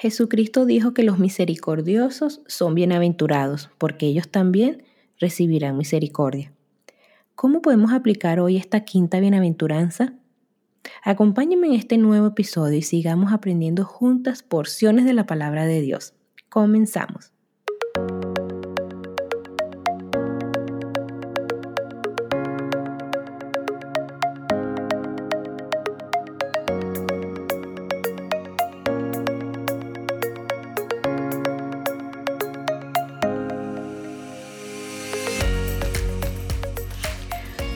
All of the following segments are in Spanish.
Jesucristo dijo que los misericordiosos son bienaventurados, porque ellos también recibirán misericordia. ¿Cómo podemos aplicar hoy esta quinta bienaventuranza? Acompáñenme en este nuevo episodio y sigamos aprendiendo juntas porciones de la palabra de Dios. Comenzamos.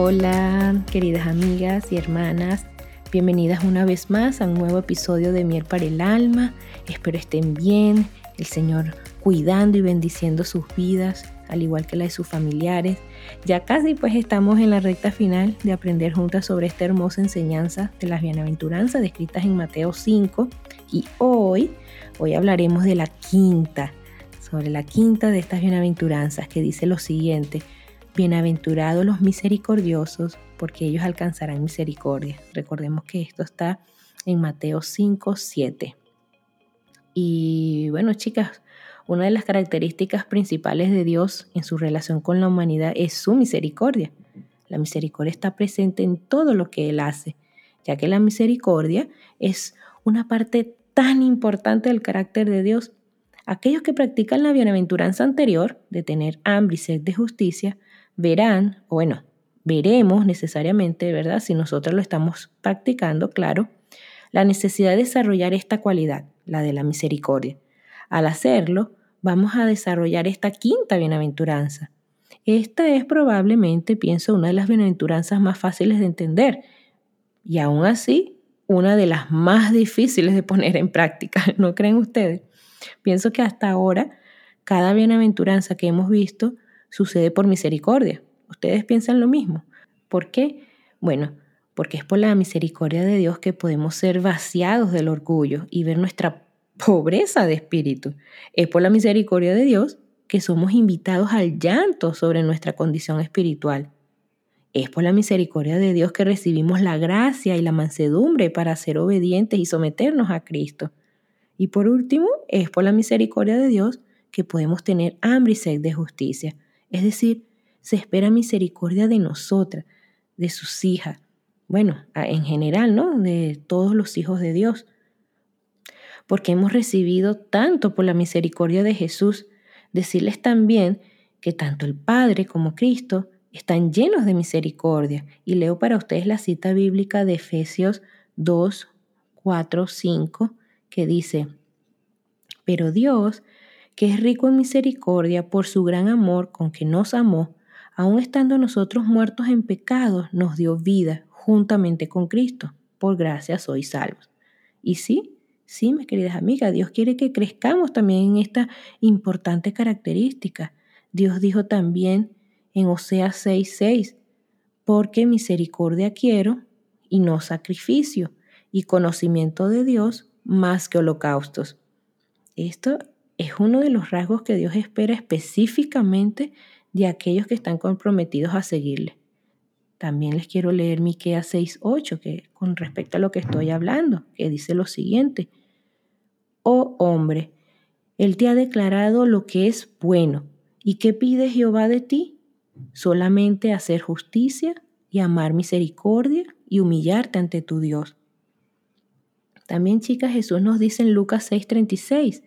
Hola, queridas amigas y hermanas. Bienvenidas una vez más a un nuevo episodio de Miel para el Alma. Espero estén bien, el Señor cuidando y bendiciendo sus vidas, al igual que la de sus familiares. Ya casi pues estamos en la recta final de aprender juntas sobre esta hermosa enseñanza de las bienaventuranzas descritas en Mateo 5 y hoy, hoy hablaremos de la quinta, sobre la quinta de estas bienaventuranzas que dice lo siguiente. Bienaventurados los misericordiosos, porque ellos alcanzarán misericordia. Recordemos que esto está en Mateo 5, 7. Y bueno, chicas, una de las características principales de Dios en su relación con la humanidad es su misericordia. La misericordia está presente en todo lo que Él hace, ya que la misericordia es una parte tan importante del carácter de Dios. Aquellos que practican la bienaventuranza anterior, de tener hambre y sed de justicia, verán, bueno, veremos necesariamente, ¿verdad? Si nosotros lo estamos practicando, claro, la necesidad de desarrollar esta cualidad, la de la misericordia. Al hacerlo, vamos a desarrollar esta quinta bienaventuranza. Esta es probablemente, pienso, una de las bienaventuranzas más fáciles de entender y aún así una de las más difíciles de poner en práctica, ¿no creen ustedes? Pienso que hasta ahora cada bienaventuranza que hemos visto sucede por misericordia. ¿Ustedes piensan lo mismo? ¿Por qué? Bueno, porque es por la misericordia de Dios que podemos ser vaciados del orgullo y ver nuestra pobreza de espíritu. Es por la misericordia de Dios que somos invitados al llanto sobre nuestra condición espiritual. Es por la misericordia de Dios que recibimos la gracia y la mansedumbre para ser obedientes y someternos a Cristo. Y por último, es por la misericordia de Dios que podemos tener hambre y sed de justicia. Es decir, se espera misericordia de nosotras, de sus hijas, bueno, en general, ¿no? De todos los hijos de Dios. Porque hemos recibido tanto por la misericordia de Jesús, decirles también que tanto el Padre como Cristo están llenos de misericordia. Y leo para ustedes la cita bíblica de Efesios 2, 4, 5, que dice, pero Dios, que es rico en misericordia por su gran amor con que nos amó, aun estando nosotros muertos en pecados, nos dio vida juntamente con Cristo. Por gracia sois salvos. Y sí, sí, mis queridas amigas, Dios quiere que crezcamos también en esta importante característica. Dios dijo también en Oseas 6:6, porque misericordia quiero y no sacrificio, y conocimiento de Dios más que holocaustos. Esto es uno de los rasgos que Dios espera específicamente de aquellos que están comprometidos a seguirle. También les quiero leer Miqueas 6:8, que con respecto a lo que estoy hablando, que dice lo siguiente: Oh hombre, él te ha declarado lo que es bueno, ¿y qué pide Jehová de ti? Solamente hacer justicia y amar misericordia y humillarte ante tu Dios. También, chicas, Jesús nos dice en Lucas 6:36,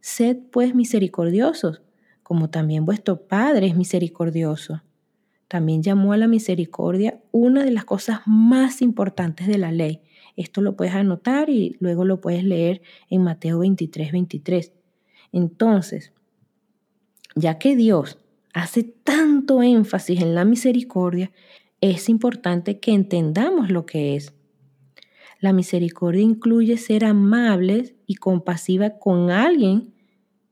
Sed pues misericordiosos, como también vuestro Padre es misericordioso. También llamó a la misericordia una de las cosas más importantes de la ley. Esto lo puedes anotar y luego lo puedes leer en Mateo 23, 23. Entonces, ya que Dios hace tanto énfasis en la misericordia, es importante que entendamos lo que es. La misericordia incluye ser amables y compasiva con alguien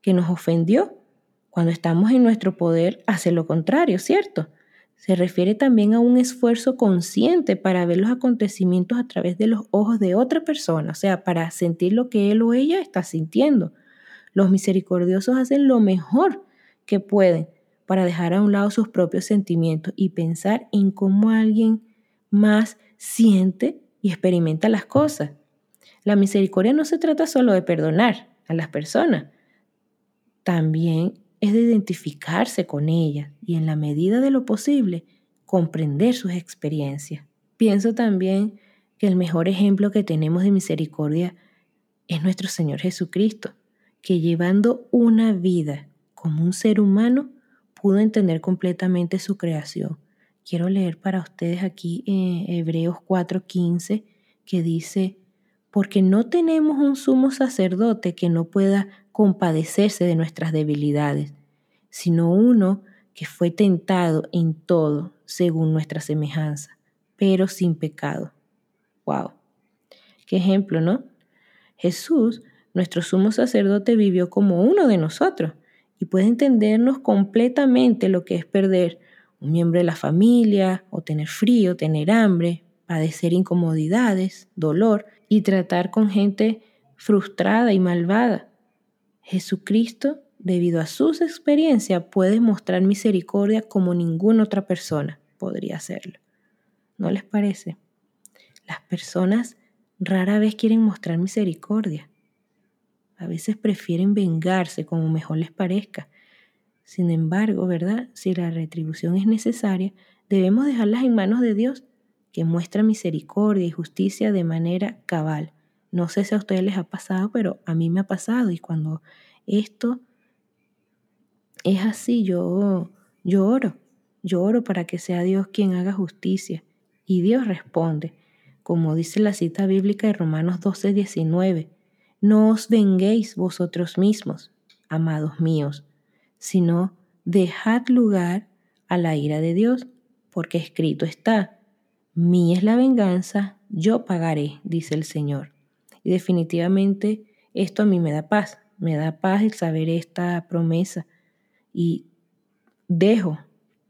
que nos ofendió cuando estamos en nuestro poder, hace lo contrario, ¿cierto? Se refiere también a un esfuerzo consciente para ver los acontecimientos a través de los ojos de otra persona, o sea, para sentir lo que él o ella está sintiendo. Los misericordiosos hacen lo mejor que pueden para dejar a un lado sus propios sentimientos y pensar en cómo alguien más siente y experimenta las cosas. La misericordia no se trata solo de perdonar, a las personas, también es de identificarse con ellas y en la medida de lo posible comprender sus experiencias. Pienso también que el mejor ejemplo que tenemos de misericordia es nuestro Señor Jesucristo, que llevando una vida como un ser humano pudo entender completamente su creación. Quiero leer para ustedes aquí en Hebreos 4:15 que dice, porque no tenemos un sumo sacerdote que no pueda compadecerse de nuestras debilidades, sino uno que fue tentado en todo según nuestra semejanza, pero sin pecado. ¡Wow! Qué ejemplo, ¿no? Jesús, nuestro sumo sacerdote, vivió como uno de nosotros y puede entendernos completamente lo que es perder un miembro de la familia, o tener frío, tener hambre, padecer incomodidades, dolor y tratar con gente frustrada y malvada. Jesucristo, debido a sus experiencias, puede mostrar misericordia como ninguna otra persona podría hacerlo. ¿No les parece? Las personas rara vez quieren mostrar misericordia. A veces prefieren vengarse como mejor les parezca. Sin embargo, ¿verdad? Si la retribución es necesaria, debemos dejarlas en manos de Dios, que muestra misericordia y justicia de manera cabal. No sé si a ustedes les ha pasado, pero a mí me ha pasado y cuando esto es así, yo, yo oro, yo oro para que sea Dios quien haga justicia. Y Dios responde, como dice la cita bíblica de Romanos 12, 19. No os venguéis vosotros mismos, amados míos, sino dejad lugar a la ira de Dios, porque escrito está, mí es la venganza, yo pagaré, dice el Señor. Y definitivamente esto a mí me da paz, me da paz el saber esta promesa y dejo,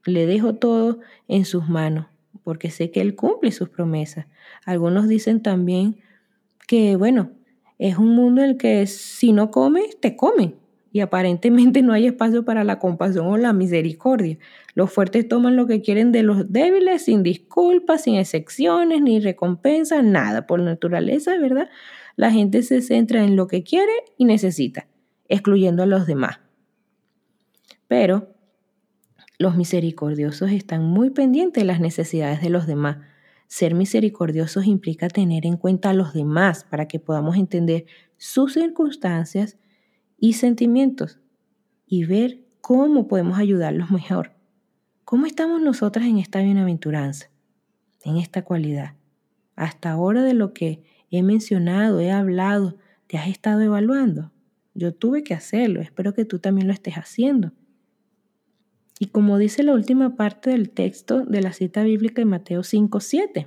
le dejo todo en sus manos, porque sé que Él cumple sus promesas. Algunos dicen también que, bueno, es un mundo en el que si no comes, te comen. Y aparentemente no hay espacio para la compasión o la misericordia. Los fuertes toman lo que quieren de los débiles sin disculpas, sin excepciones, ni recompensas, nada. Por naturaleza, ¿verdad? La gente se centra en lo que quiere y necesita, excluyendo a los demás. Pero los misericordiosos están muy pendientes de las necesidades de los demás ser misericordiosos implica tener en cuenta a los demás para que podamos entender sus circunstancias y sentimientos y ver cómo podemos ayudarlos mejor. ¿Cómo estamos nosotras en esta bienaventuranza, en esta cualidad? Hasta ahora de lo que he mencionado, he hablado, ¿te has estado evaluando? Yo tuve que hacerlo, espero que tú también lo estés haciendo. Y como dice la última parte del texto de la cita bíblica de Mateo 5, 7,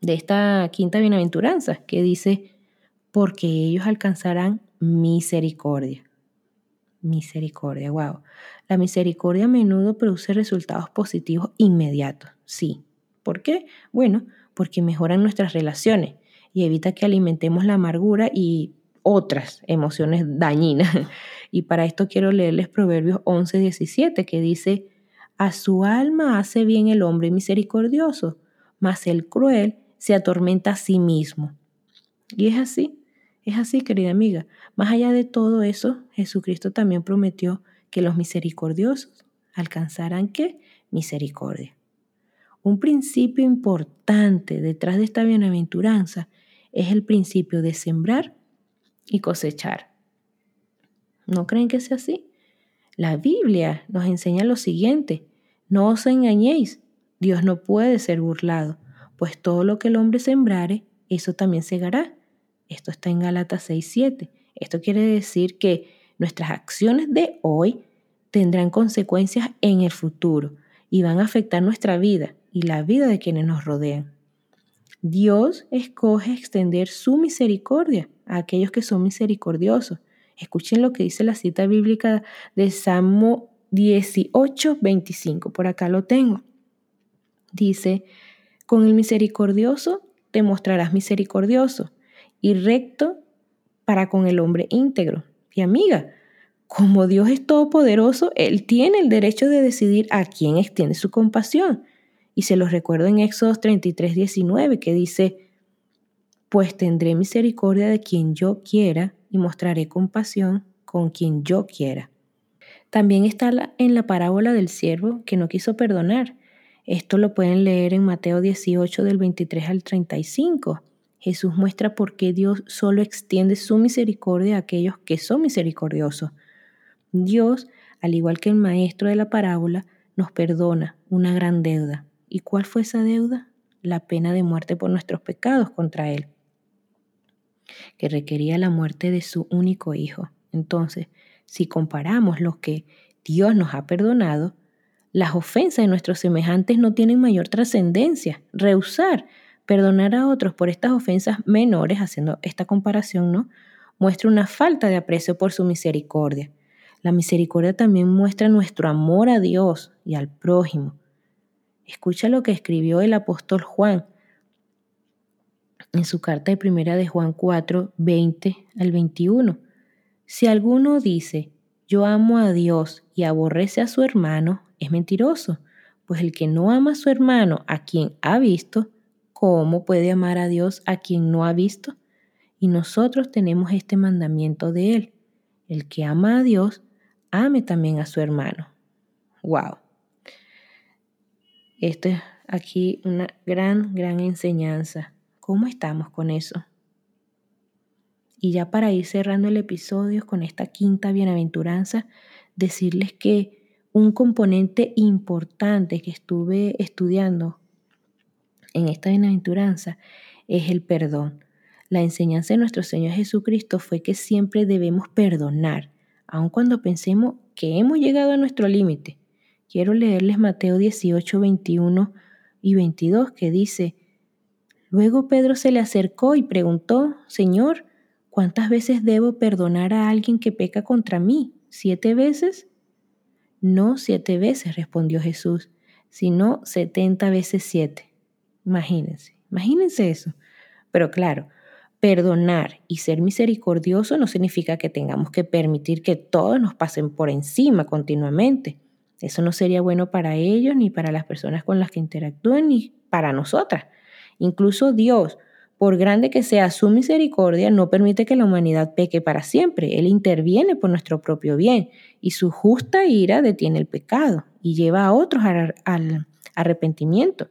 de esta quinta bienaventuranza, que dice, porque ellos alcanzarán misericordia. Misericordia, wow. La misericordia a menudo produce resultados positivos inmediatos, sí. ¿Por qué? Bueno, porque mejoran nuestras relaciones y evita que alimentemos la amargura y otras emociones dañinas. Y para esto quiero leerles Proverbios 11, 17, que dice, a su alma hace bien el hombre misericordioso, mas el cruel se atormenta a sí mismo. Y es así, es así, querida amiga. Más allá de todo eso, Jesucristo también prometió que los misericordiosos alcanzarán qué? Misericordia. Un principio importante detrás de esta bienaventuranza es el principio de sembrar y cosechar. ¿No creen que sea así? La Biblia nos enseña lo siguiente, no os engañéis, Dios no puede ser burlado, pues todo lo que el hombre sembrare, eso también segará. Esto está en Galatas 6:7. Esto quiere decir que nuestras acciones de hoy tendrán consecuencias en el futuro y van a afectar nuestra vida y la vida de quienes nos rodean. Dios escoge extender su misericordia a aquellos que son misericordiosos. Escuchen lo que dice la cita bíblica de Salmo 18, 25. Por acá lo tengo. Dice, con el misericordioso te mostrarás misericordioso y recto para con el hombre íntegro. Y amiga, como Dios es todopoderoso, Él tiene el derecho de decidir a quién extiende su compasión. Y se los recuerdo en Éxodo 33, 19, que dice, pues tendré misericordia de quien yo quiera y mostraré compasión con quien yo quiera. También está en la parábola del siervo que no quiso perdonar. Esto lo pueden leer en Mateo 18 del 23 al 35. Jesús muestra por qué Dios solo extiende su misericordia a aquellos que son misericordiosos. Dios, al igual que el maestro de la parábola, nos perdona una gran deuda. ¿Y cuál fue esa deuda? La pena de muerte por nuestros pecados contra Él, que requería la muerte de su único hijo. Entonces, si comparamos lo que Dios nos ha perdonado, las ofensas de nuestros semejantes no tienen mayor trascendencia. Rehusar perdonar a otros por estas ofensas menores, haciendo esta comparación, ¿no? Muestra una falta de aprecio por su misericordia. La misericordia también muestra nuestro amor a Dios y al prójimo. Escucha lo que escribió el apóstol Juan en su carta de primera de Juan 4, 20 al 21. Si alguno dice, yo amo a Dios y aborrece a su hermano, es mentiroso, pues el que no ama a su hermano a quien ha visto, ¿cómo puede amar a Dios a quien no ha visto? Y nosotros tenemos este mandamiento de Él. El que ama a Dios, ame también a su hermano. ¡Wow! Esto es aquí una gran, gran enseñanza. ¿Cómo estamos con eso? Y ya para ir cerrando el episodio con esta quinta bienaventuranza, decirles que un componente importante que estuve estudiando en esta bienaventuranza es el perdón. La enseñanza de nuestro Señor Jesucristo fue que siempre debemos perdonar, aun cuando pensemos que hemos llegado a nuestro límite. Quiero leerles Mateo 18, 21 y 22 que dice, Luego Pedro se le acercó y preguntó, Señor, ¿Cuántas veces debo perdonar a alguien que peca contra mí? ¿Siete veces? No siete veces, respondió Jesús, sino setenta veces siete. Imagínense, imagínense eso. Pero claro, perdonar y ser misericordioso no significa que tengamos que permitir que todos nos pasen por encima continuamente. Eso no sería bueno para ellos, ni para las personas con las que interactúen, ni para nosotras. Incluso Dios, por grande que sea su misericordia, no permite que la humanidad peque para siempre. Él interviene por nuestro propio bien y su justa ira detiene el pecado y lleva a otros al arrepentimiento.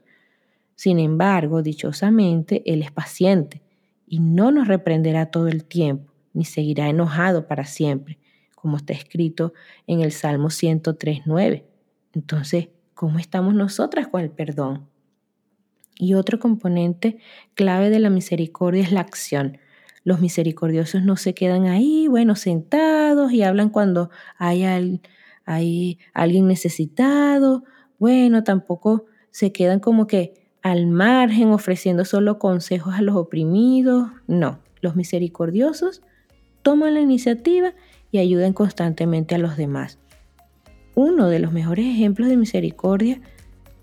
Sin embargo, dichosamente, Él es paciente y no nos reprenderá todo el tiempo, ni seguirá enojado para siempre, como está escrito en el Salmo 103.9. Entonces, ¿cómo estamos nosotras con el perdón? Y otro componente clave de la misericordia es la acción. Los misericordiosos no se quedan ahí, bueno, sentados y hablan cuando hay, hay alguien necesitado. Bueno, tampoco se quedan como que al margen ofreciendo solo consejos a los oprimidos. No, los misericordiosos toman la iniciativa y ayudan constantemente a los demás. Uno de los mejores ejemplos de misericordia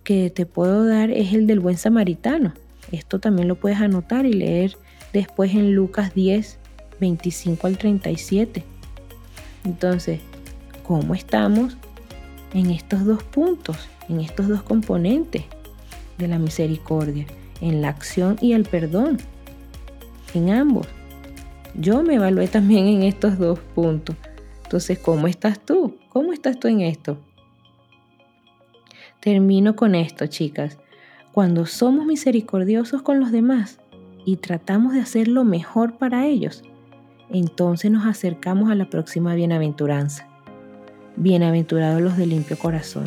que te puedo dar es el del buen samaritano. Esto también lo puedes anotar y leer después en Lucas 10, 25 al 37. Entonces, ¿cómo estamos en estos dos puntos, en estos dos componentes de la misericordia, en la acción y el perdón? En ambos. Yo me evalué también en estos dos puntos. Entonces, ¿cómo estás tú? ¿Cómo estás tú en esto? Termino con esto, chicas. Cuando somos misericordiosos con los demás y tratamos de hacer lo mejor para ellos, entonces nos acercamos a la próxima bienaventuranza. Bienaventurados los de limpio corazón.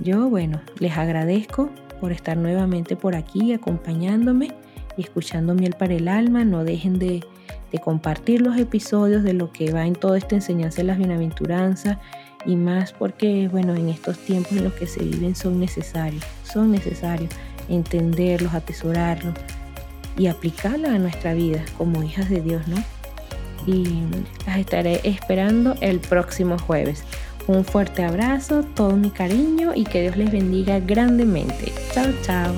Yo, bueno, les agradezco por estar nuevamente por aquí acompañándome y escuchando miel para el alma. No dejen de, de compartir los episodios de lo que va en toda esta enseñanza de las bienaventuranzas y más porque, bueno, en estos tiempos en los que se viven son necesarios, son necesarios entenderlos, atesorarlos y aplicarlos a nuestra vida como hijas de Dios, ¿no? Y las estaré esperando el próximo jueves. Un fuerte abrazo, todo mi cariño y que Dios les bendiga grandemente. Chao, chao.